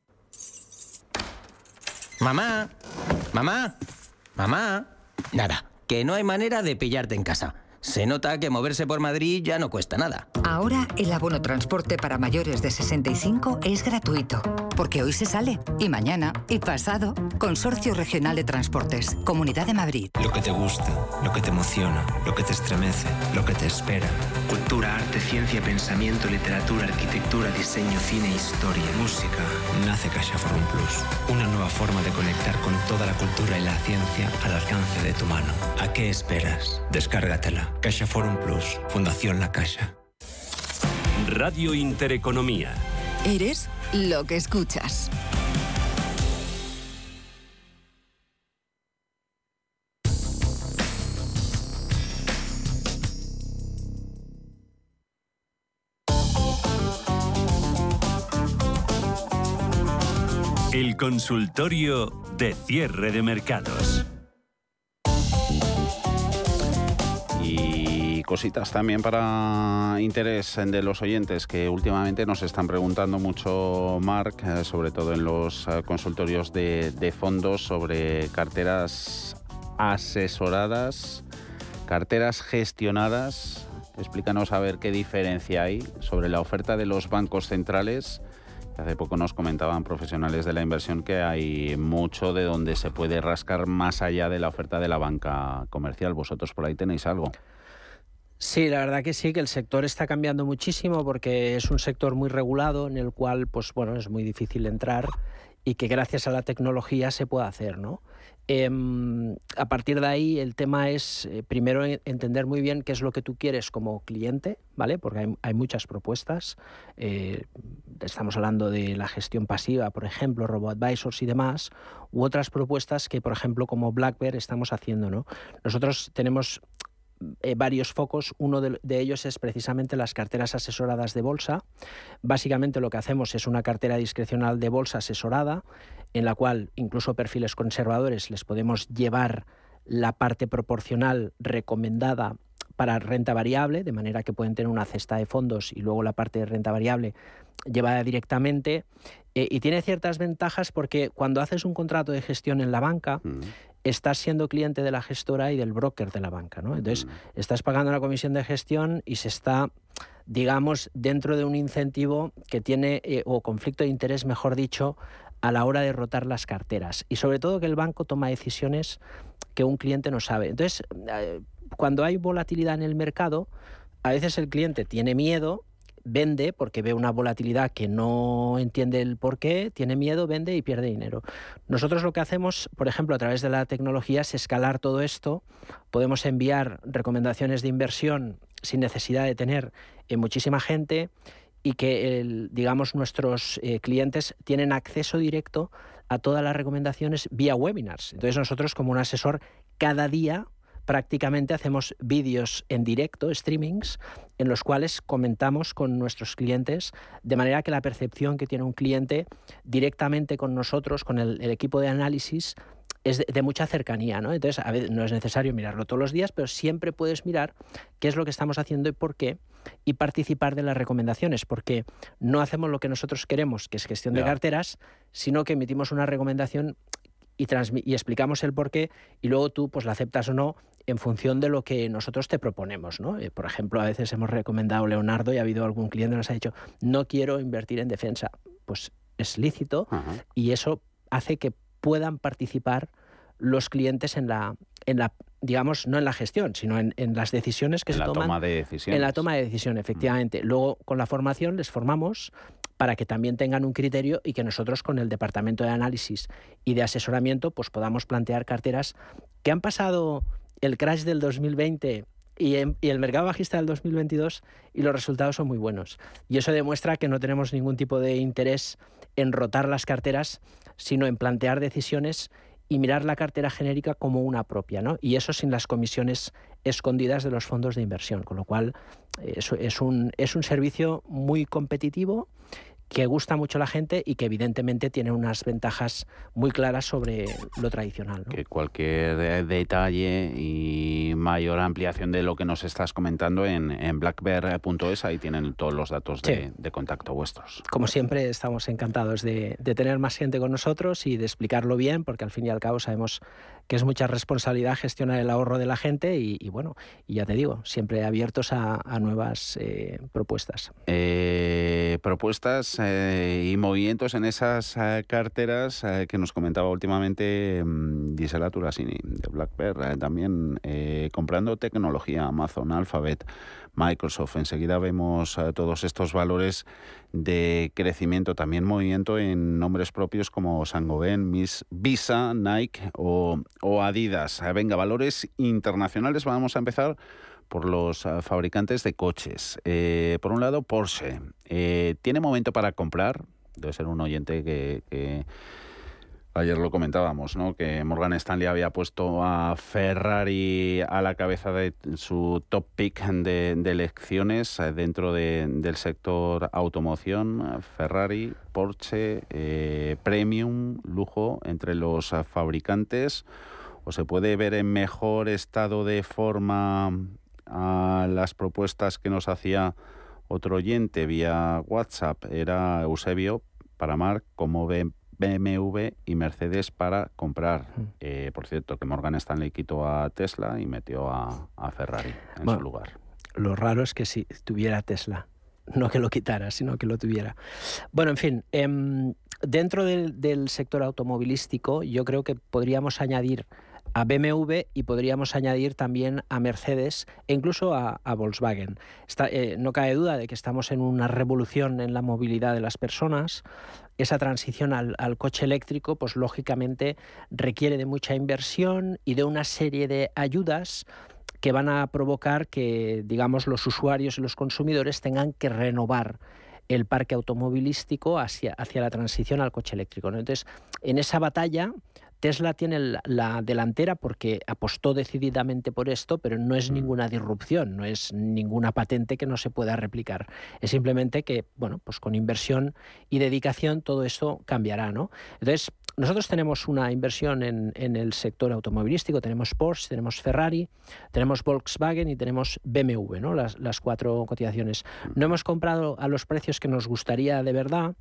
Mamá, mamá, mamá. Nada, que no hay manera de pillarte en casa. Se nota que moverse por Madrid ya no cuesta nada. Ahora el abono transporte para mayores de 65 es gratuito, porque hoy se sale, y mañana, y pasado. Consorcio Regional de Transportes, Comunidad de Madrid. Lo que te gusta, lo que te emociona, lo que te estremece, lo que te espera. Cultura, arte, ciencia, pensamiento, literatura, arquitectura, diseño, cine, historia, música. Nace CaixaForum Plus, una nueva forma de conectar con toda la cultura y la ciencia al alcance de tu mano. ¿A qué esperas? Descárgatela. Caixa Forum Plus, Fundación La Caixa. Radio Intereconomía. Eres lo que escuchas. El consultorio de cierre de mercados. Cositas también para interés de los oyentes que últimamente nos están preguntando mucho, Mark, eh, sobre todo en los eh, consultorios de, de fondos, sobre carteras asesoradas, carteras gestionadas. Explícanos a ver qué diferencia hay sobre la oferta de los bancos centrales. Hace poco nos comentaban profesionales de la inversión que hay mucho de donde se puede rascar más allá de la oferta de la banca comercial. ¿Vosotros por ahí tenéis algo? Sí, la verdad que sí, que el sector está cambiando muchísimo porque es un sector muy regulado en el cual, pues bueno, es muy difícil entrar y que gracias a la tecnología se puede hacer, ¿no? Em, a partir de ahí el tema es eh, primero entender muy bien qué es lo que tú quieres como cliente, ¿vale? Porque hay, muchas propuestas. Eh, estamos hablando de la gestión pasiva, por ejemplo, robo-advisors y demás, u otras propuestas que, por ejemplo, como Black Bear estamos haciendo, ¿no? Nosotros tenemos eh, varios focos. Uno de, ellos es precisamente las carteras asesoradas de bolsa. Básicamente lo que hacemos es una cartera discrecional de bolsa asesorada, en la cual incluso perfiles conservadores les podemos llevar la parte proporcional recomendada para renta variable, de manera que pueden tener una cesta de fondos y luego la parte de renta variable llevada directamente. Eh, y tiene ciertas ventajas porque cuando haces un contrato de gestión en la banca, mm estás siendo cliente de la gestora y del broker de la banca. ¿no? Entonces, estás pagando una comisión de gestión y se está, digamos, dentro de un incentivo que tiene, eh, o conflicto de interés, mejor dicho, a la hora de rotar las carteras. Y sobre todo que el banco toma decisiones que un cliente no sabe. Entonces, eh, cuando hay volatilidad en el mercado, a veces el cliente tiene miedo vende porque ve una volatilidad que no entiende el por qué, tiene miedo, vende y pierde dinero. Nosotros lo que hacemos, por ejemplo, a través de la tecnología es escalar todo esto. Podemos enviar recomendaciones de inversión sin necesidad de tener muchísima gente y que, digamos, nuestros eh, clientes tienen acceso directo a todas las recomendaciones vía webinars. Entonces nosotros como un asesor cada día prácticamente hacemos vídeos en directo, streamings, en los cuales comentamos con nuestros clientes, de manera que la percepción que tiene un cliente directamente con nosotros, con el, equipo de análisis, es de, mucha cercanía, ¿no? Entonces, a veces no es necesario mirarlo todos los días, pero siempre puedes mirar qué es lo que estamos haciendo y por qué, y participar de las recomendaciones, porque no hacemos lo que nosotros queremos, que es gestión de carteras, sino que emitimos una recomendación y, y explicamos el por qué y luego tú pues la aceptas o no en función de lo que nosotros te proponemos. ¿no? Eh, por ejemplo, a veces hemos recomendado Leonardo y ha habido algún cliente que nos ha dicho, no quiero invertir en defensa. Pues es lícito y eso hace que puedan participar los clientes en la, en la digamos, no en la gestión, sino en, las decisiones que en se la toman. Toma de decisiones. En la toma de decisión, efectivamente. Luego, con la formación, les formamos para que también tengan un criterio y que nosotros, con el departamento de análisis y de asesoramiento, pues podamos plantear carteras que han pasado el crash del 2020 y, y, el mercado bajista del 2022 y los resultados son muy buenos. Y eso demuestra que no tenemos ningún tipo de interés en rotar las carteras, sino en plantear decisiones y mirar la cartera genérica como una propia, ¿no? Y eso sin las comisiones escondidas de los fondos de inversión, con lo cual eh, es, un, es un servicio muy competitivo que gusta mucho a la gente y que evidentemente tiene unas ventajas muy claras sobre lo tradicional. Que cualquier detalle y mayor ampliación de lo que nos estás comentando en, en blackbear.es, ahí tienen todos los datos de, contacto vuestros. Como siempre, estamos encantados de, tener más gente con nosotros y de explicarlo bien, porque al fin y al cabo sabemos que es mucha responsabilidad gestionar el ahorro de la gente y, bueno, y ya te digo, siempre abiertos a, nuevas eh, propuestas. Eh, propuestas eh, y movimientos en esas carteras que nos comentaba últimamente mm, Gisela Turasini de Black Bear, también comprando tecnología, Amazon, Alphabet, Microsoft. Enseguida vemos todos estos valores de crecimiento, también movimiento en nombres propios como Sangoben, Miss, Visa, Nike o, o Adidas. venga, valores internacionales, vamos a empezar por los ah, fabricantes de coches. Eh, por un lado, Porsche. Eh, ¿Tiene momento para comprar? Debe ser un oyente que, ayer lo comentábamos, ¿no? Que Morgan Stanley había puesto a Ferrari a la cabeza de su top pick de, elecciones eh, dentro del sector automoción. Ferrari, Porsche, Premium, lujo entre los fabricantes. ¿O se puede ver en mejor estado de forma a las propuestas que nos hacía otro oyente vía WhatsApp era Eusebio para Marc como BMW y Mercedes para comprar. Eh, por cierto, que Morgan Stanley quitó a Tesla y metió a, Ferrari en su lugar. Lo raro es que si tuviera Tesla, no que lo quitara, sino que lo tuviera. Bueno, en fin, em, dentro del sector automovilístico yo creo que podríamos añadir a BMW y podríamos añadir también a Mercedes e incluso a, Volkswagen. Eh, no cabe duda de que estamos en una revolución en la movilidad de las personas. Esa transición al, coche eléctrico, pues lógicamente requiere de mucha inversión y de una serie de ayudas que van a provocar que, digamos, los usuarios y los consumidores tengan que renovar el parque automovilístico hacia, hacia la transición al coche eléctrico. Entonces, en esa batalla Tesla tiene la delantera porque apostó decididamente por esto, pero no es mm. ninguna disrupción, no es ninguna patente que no se pueda replicar. Es simplemente que, bueno, pues con inversión y dedicación todo eso cambiará, ¿no? Entonces, nosotros tenemos una inversión en, el sector automovilístico, tenemos Porsche, tenemos Ferrari, tenemos Volkswagen y tenemos BMW, ¿no? las, cuatro cotizaciones. No hemos comprado a los precios que nos gustaría de verdad,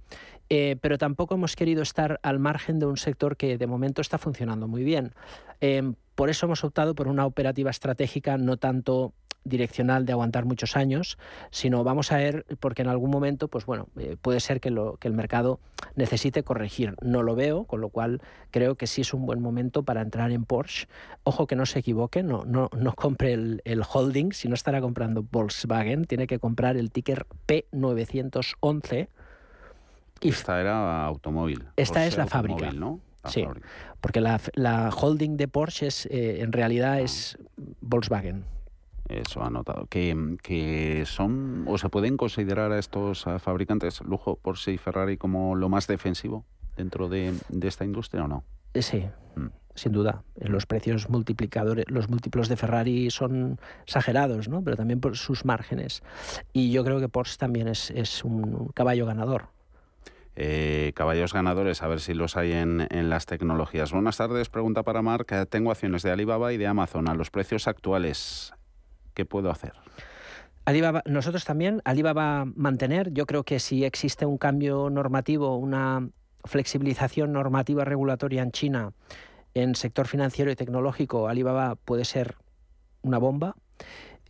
eh, pero tampoco hemos querido estar al margen de un sector que de momento está funcionando muy bien. Eh, por eso hemos optado por una operativa estratégica no tanto direccional de aguantar muchos años, sino vamos a ver, porque en algún momento, pues bueno, eh, puede ser que, lo, que el mercado necesite corregir. No lo veo, con lo cual creo que sí es un buen momento para entrar en Porsche. Ojo que no se equivoque, no, no, no compre el, el holding, si no estará comprando Volkswagen, tiene que comprar el ticker P911. Y esta era automóvil. Esta es la fábrica. ¿no? Sí, porque la, la, holding de Porsche es, eh, en realidad ah. es Volkswagen. Eso ha notado. Que, que, son o se pueden considerar a estos fabricantes, Lujo, Porsche y Ferrari, como lo más defensivo dentro de, esta industria o no? Eh, sí, mm. sin duda. Los precios multiplicadores, los múltiplos de Ferrari son exagerados, ¿no? Pero también por sus márgenes. Y yo creo que Porsche también es, es un caballo ganador. Eh, caballos ganadores, a ver si los hay en, en, las tecnologías. Buenas tardes, pregunta para Mark. Tengo acciones de Alibaba y de Amazon a los precios actuales. ¿qué puedo hacer? Alibaba, nosotros también, Alibaba mantener, yo creo que si existe un cambio normativo, una flexibilización normativa regulatoria en China en sector financiero y tecnológico, Alibaba puede ser una bomba.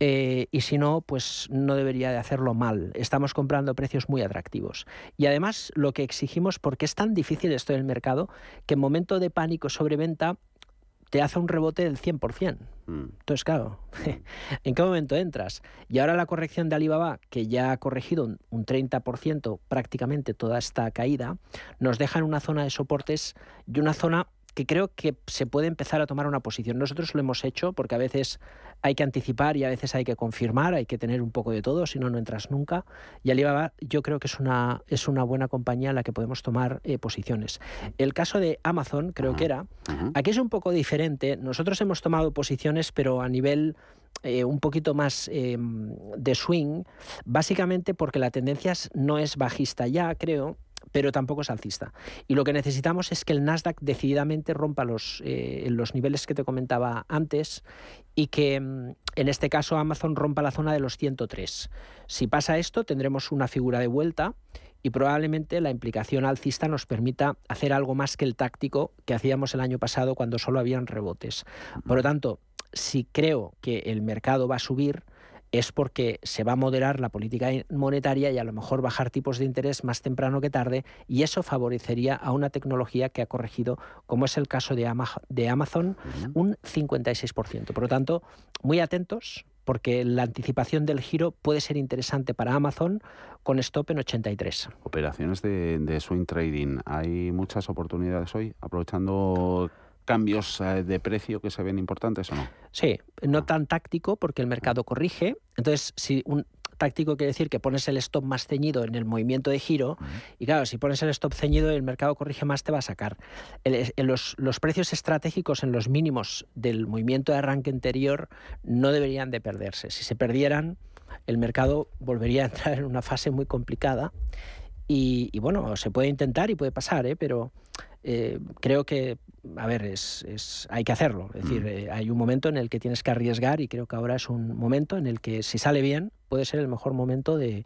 Eh, y si no, pues no debería de hacerlo mal. Estamos comprando precios muy atractivos. Y además lo que exigimos, porque es tan difícil esto del mercado, que en momento de pánico sobre venta te hace un rebote del 100%. Mm. Entonces, claro, [LAUGHS] ¿en qué momento entras? Y ahora la corrección de Alibaba, que ya ha corregido un 30% prácticamente toda esta caída, nos deja en una zona de soportes y una zona que creo que se puede empezar a tomar una posición. Nosotros lo hemos hecho porque a veces hay que anticipar y a veces hay que confirmar, hay que tener un poco de todo, si no, no entras nunca. Y Alibaba yo creo que es una, es una buena compañía en la que podemos tomar eh, posiciones. El caso de Amazon, creo que era, aquí es un poco diferente. Nosotros hemos tomado posiciones, pero a nivel... Eh, un poquito más em, de swing, básicamente porque la tendencia no es bajista ya, creo, pero tampoco es alcista. Y lo que necesitamos es que el Nasdaq decididamente rompa los, eh, los niveles que te comentaba antes y que mm, en este caso Amazon rompa la zona de los 103. Si pasa esto, tendremos una figura de vuelta y probablemente la implicación alcista nos permita hacer algo más que el táctico que hacíamos el año pasado cuando solo habían rebotes. Por lo tanto, si creo que el mercado va a subir, es porque se va a moderar la política monetaria y a lo mejor bajar tipos de interés más temprano que tarde y eso favorecería a una tecnología que ha corregido, como es el caso de Amazon, un 56%. Por lo tanto, muy atentos porque la anticipación del giro puede ser interesante para Amazon con stop en 83. Operaciones de, de swing trading. ¿Hay muchas oportunidades hoy aprovechando cambios eh, de precio que se ven importantes o no? Sí, no tan táctico porque el mercado corrige. Entonces, si un táctico quiere decir que pones el stop más ceñido en el movimiento de giro y claro, si pones el stop ceñido y el mercado corrige más te va a sacar. los, los precios estratégicos en los mínimos del movimiento de arranque anterior no deberían de perderse. Si se perdieran, el mercado volvería a entrar en una fase muy complicada y, bueno, se puede intentar y puede pasar, ¿eh? pero eh, creo que, a ver, es, hay que hacerlo. Es decir, mm. eh, hay un momento en el que tienes que arriesgar y creo que ahora es un momento en el que si sale bien puede ser el mejor momento de,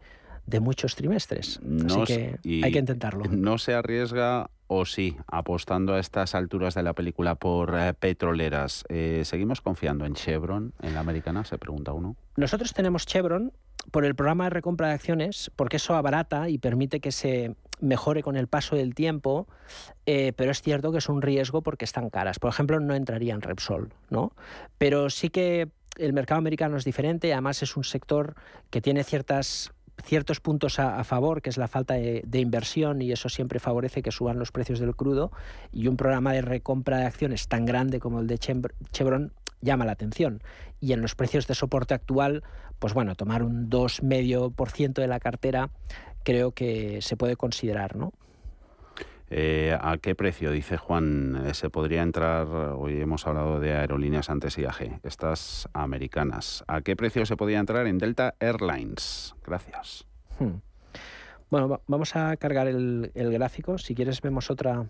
muchos trimestres. Así que hay que intentarlo. ¿No se arriesga o sí, apostando a estas alturas de la película por eh, petroleras? ¿Seguimos confiando en Chevron, en la americana? Se pregunta uno. Nosotros tenemos Chevron por el programa de recompra de acciones, porque eso abarata y permite que se mejore con el paso del tiempo, eh, pero es cierto que es un riesgo porque están caras. Por ejemplo, no entraría en Repsol, ¿no? Pero sí que el mercado americano es diferente, además es un sector que tiene ciertas ciertos puntos a, favor, que es la falta de, inversión y eso siempre favorece que suban los precios del crudo y un programa de recompra de acciones tan grande como el de Chevron llama la atención. Y en los precios de soporte actual, pues bueno, tomar un 2,5% de la cartera creo que se puede considerar, ¿no? Eh, ¿A qué precio, dice Juan, eh, se podría entrar? Hoy hemos hablado de aerolíneas antes IAG, estas americanas. ¿A qué precio se podría entrar en Delta Airlines? Gracias. Hmm. Bueno, vamos a cargar el, gráfico. Si quieres, vemos otra.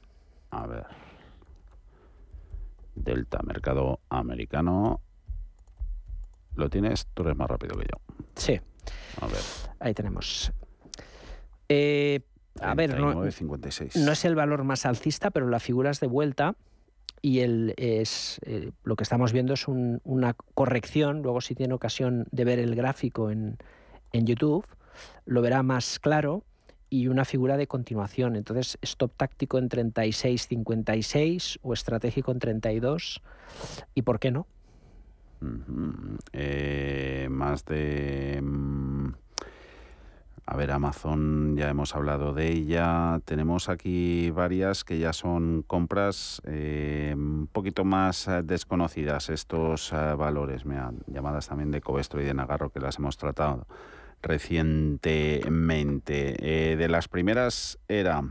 A ver. Delta, mercado americano. ¿Lo tienes? Tú eres más rápido que yo. Sí. A ver. Ahí tenemos. Eh, a ver, no, es el valor más alcista, pero la figura es de vuelta y el, es, eh, lo que estamos viendo es una corrección. Luego, si tiene ocasión de ver el gráfico en, en YouTube, lo verá más claro y una figura de continuación. Entonces, stop táctico en 36-56 o estratégico en 32. ¿Y por qué no? Eh, más de... A ver, Amazon, ya hemos hablado de ella. Tenemos aquí varias que ya son compras eh, un poquito más eh, desconocidas, estos valores, llamadas también de Covestro y de Nagarro, que las hemos tratado recientemente. de las primeras era,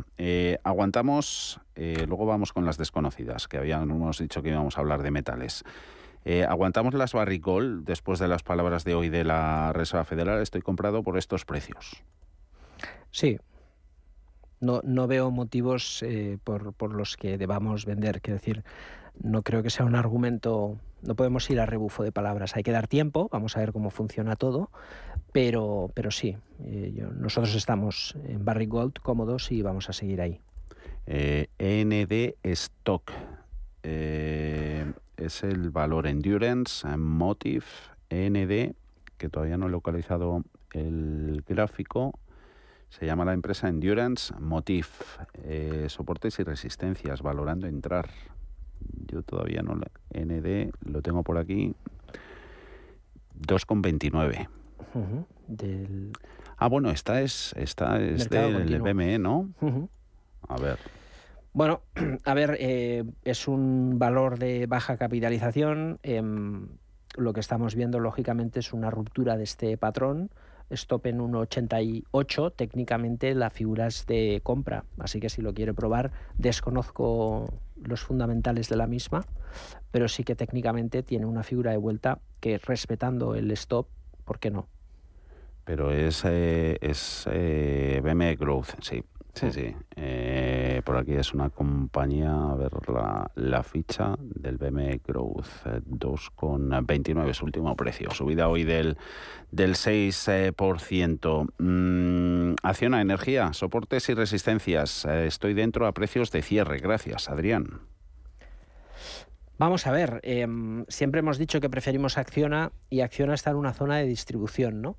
aguantamos, luego vamos con las desconocidas, que habíamos dicho que íbamos a hablar de metales. Eh, ¿Aguantamos las Barricol después de las palabras de hoy de la Reserva Federal? Estoy comprado por estos precios. Sí. No, no veo motivos eh, por, por, los que debamos vender. Quiero decir, no creo que sea un argumento. No podemos ir a rebufo de palabras. Hay que dar tiempo. Vamos a ver cómo funciona todo. Pero, pero sí, eh, nosotros estamos en Barrick Gold cómodos y vamos a seguir ahí. ND Stock. Eh, es el valor Endurance Motive ND, que todavía no he localizado el gráfico. Se llama la empresa Endurance Motif. Eh, soportes y resistencias, valorando entrar. Yo todavía no. ND lo tengo por aquí. 2,29. del... Ah, bueno, esta es, esta es Mercado del continuo. BME, ¿no? A ver. Bueno, [CLEARS THROAT] a ver, eh, es un valor de baja capitalización. em, lo que estamos viendo, lógicamente, es una ruptura de este patrón. Stop en 1,88. Técnicamente la figura es de compra, así que si lo quiere probar, desconozco los fundamentales de la misma, pero sí que técnicamente tiene una figura de vuelta que respetando el stop, ¿por qué no? Pero es, eh, es eh, BME Growth, sí. Sí, sí. Eh, por aquí es una compañía, a ver la, la ficha del BME Growth, eh, 2,29 es su último precio. Subida hoy del, del 6%. por ciento. Mm, acción a energía, soportes y resistencias. Eh, estoy dentro a precios de cierre. Gracias, Adrián. Vamos a ver, em, siempre hemos dicho que preferimos Acciona y Acciona está en una zona de distribución, ¿no?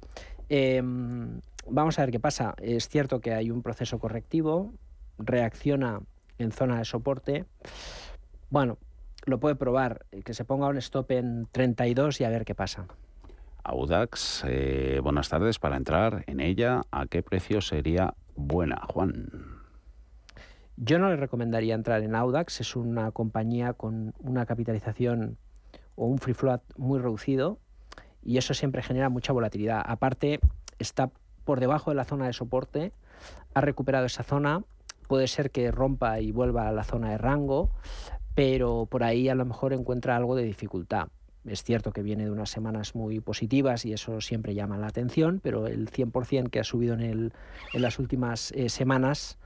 Em, vamos a ver qué pasa. Es cierto que hay un proceso correctivo, reacciona en zona de soporte. Bueno, lo puede probar, eh, que se ponga un stop en 32 y a ver qué pasa. Audax, eh, buenas tardes. Para entrar en ella, ¿a qué precio sería buena, Juan? Yo no le recomendaría entrar en Audax, es una compañía con una capitalización o un free float muy reducido y eso siempre genera mucha volatilidad. Aparte, está por debajo de la zona de soporte, ha recuperado esa zona, puede ser que rompa y vuelva a la zona de rango, pero por ahí a lo mejor encuentra algo de dificultad. Es cierto que viene de unas semanas muy positivas y eso siempre llama la atención, pero el 100% que ha subido en, el, en las últimas eh, semanas,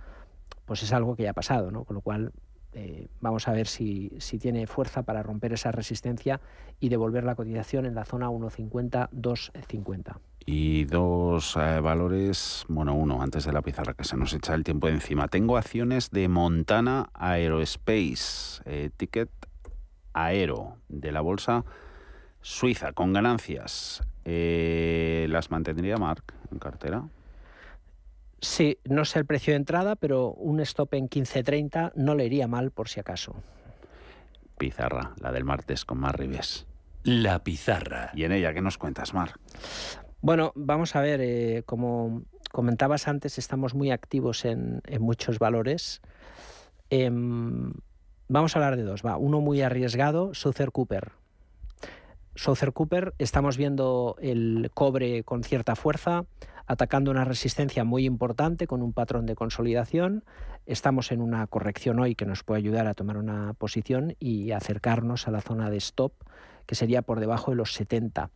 pues es algo que ya ha pasado, ¿no? Con lo cual eh, vamos a ver si, si tiene fuerza para romper esa resistencia y devolver la cotización en la zona 1.50-2.50. Y dos eh, valores, bueno, uno antes de la pizarra, que se nos echa el tiempo encima. Tengo acciones de Montana Aerospace, eh, ticket aero de la bolsa suiza, con ganancias. Eh, ¿Las mantendría Mark en cartera? Sí, no sé el precio de entrada, pero un stop en 15.30 no le iría mal por si acaso. Pizarra, la del martes con Mar Rives. La pizarra. ¿Y en ella qué nos cuentas, Mar? Bueno, vamos a ver, eh, como comentabas antes, estamos muy activos en, muchos valores. Em, vamos a hablar de dos. Va, uno muy arriesgado, Souther Cooper. Souther Cooper, estamos viendo el cobre con cierta fuerza, atacando una resistencia muy importante con un patrón de consolidación. Estamos en una corrección hoy que nos puede ayudar a tomar una posición y acercarnos a la zona de stop, que sería por debajo de los 70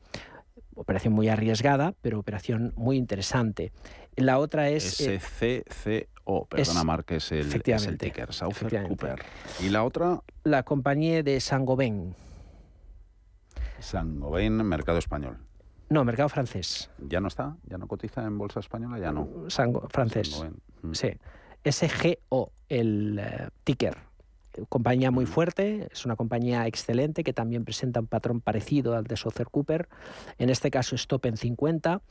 operación muy arriesgada, pero operación muy interesante. La otra es... eh, SCCO, perdona es- Mark, es el, es el ticker, Souther efectivamente. Cooper. Y la otra, la compañía de Saint-Gobain. Sangobain, mercado español. No, mercado francés. ¿Ya no está? ¿Ya no cotiza en bolsa española? Ya no. Sango- francés. Mm. Sí. SGO, el eh, ticker. Compañía muy fuerte, es una compañía excelente que también presenta un patrón parecido al de Souther Cooper. En este caso, stop en 50.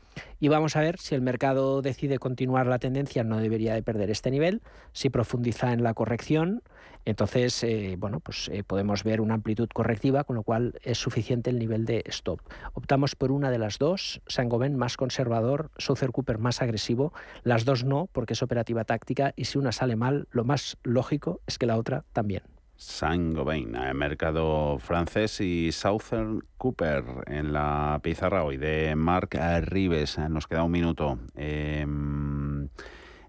Y vamos a ver si el mercado decide continuar la tendencia, no debería de perder este nivel. Si profundiza en la corrección, entonces, eh, bueno, pues eh, podemos ver una amplitud correctiva, con lo cual es suficiente el nivel de stop. Optamos por una de las dos, Saint-Gobain más conservador, Souther Cooper más agresivo. Las dos no, porque es operativa táctica y si una sale mal, lo más lógico es que la otra también. Saint-Gobain, eh, mercado francés y Southern Cooper en la pizarra hoy de Mark Rives. Nos queda un minuto. Eh,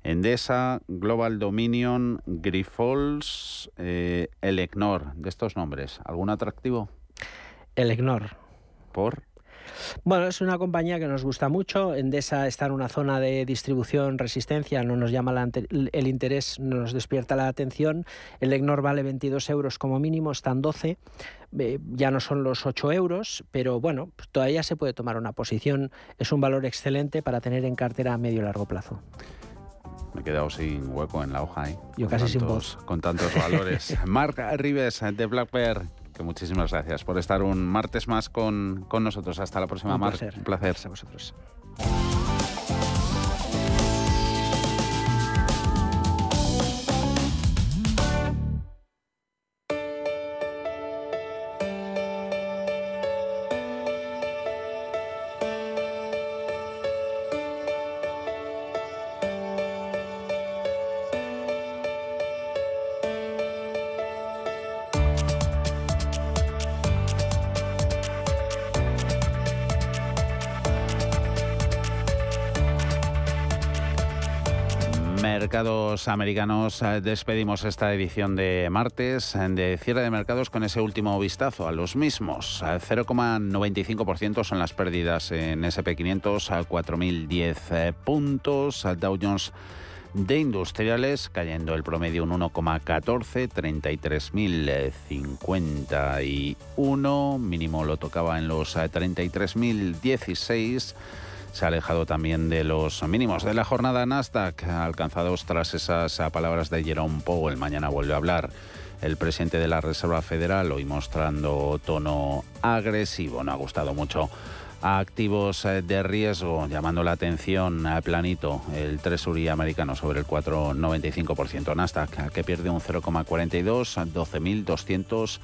Endesa, Global Dominion, Grifols, eh, Elecnor. De estos nombres, ¿algún atractivo? El Ignor. ¿Por? Bueno, es una compañía que nos gusta mucho. Endesa está en una zona de distribución, resistencia, no nos llama la el interés, no nos despierta la atención. El Egnor vale 22 euros como mínimo, están 12. Eh, ya no son los 8 euros, pero bueno, pues todavía se puede tomar una posición. Es un valor excelente para tener en cartera a medio y largo plazo. Me he quedado sin hueco en la hoja ahí. Yo casi sin voz. Con tantos valores. [LAUGHS] Marc Rives de Black Bear, que muchísimas gracias por estar un martes más con, con nosotros. Hasta la próxima, Un placer. Un placer. a vosotros. Mercados americanos, eh, despedimos esta edición de martes eh, de cierre de mercados con ese último vistazo a los mismos. Eh, 0,95% son las pérdidas en SP500 a 4.010 eh, puntos. Dow Jones de industriales cayendo el promedio un 1,14, 33.051, mínimo lo tocaba en los eh, 33.016 se ha alejado también de los mínimos de la jornada Nasdaq, alcanzados tras esas palabras de Jerome Powell. Mañana vuelve a hablar el presidente de la Reserva Federal, hoy mostrando tono agresivo. No ha gustado mucho a activos eh, de riesgo, llamando la atención a planito el Treasury americano sobre el 4,95%. Nasdaq, que pierde un 0,42 a 12.200.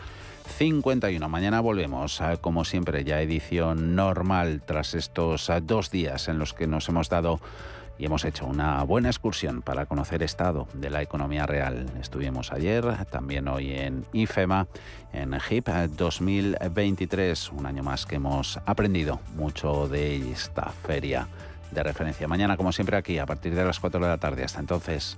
51. Mañana volvemos, eh, como siempre, ya edición normal tras estos eh, dos días en los que nos hemos dado y hemos hecho una buena excursión para conocer estado de la economía real. Estuvimos ayer, también hoy en IFEMA, en HIP 2023, un año más que hemos aprendido mucho de esta feria de referencia. Mañana, como siempre, aquí a partir de las 4 de la tarde. Hasta entonces.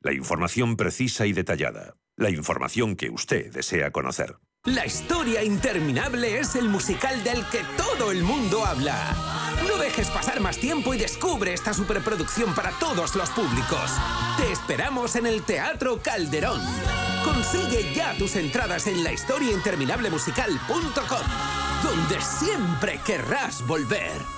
La información precisa y detallada. La información que usted desea conocer. La historia interminable es el musical del que todo el mundo habla. No dejes pasar más tiempo y descubre esta superproducción para todos los públicos. Te esperamos en el Teatro Calderón. Consigue ya tus entradas en lahistoriainterminablemusical.com, donde siempre querrás volver.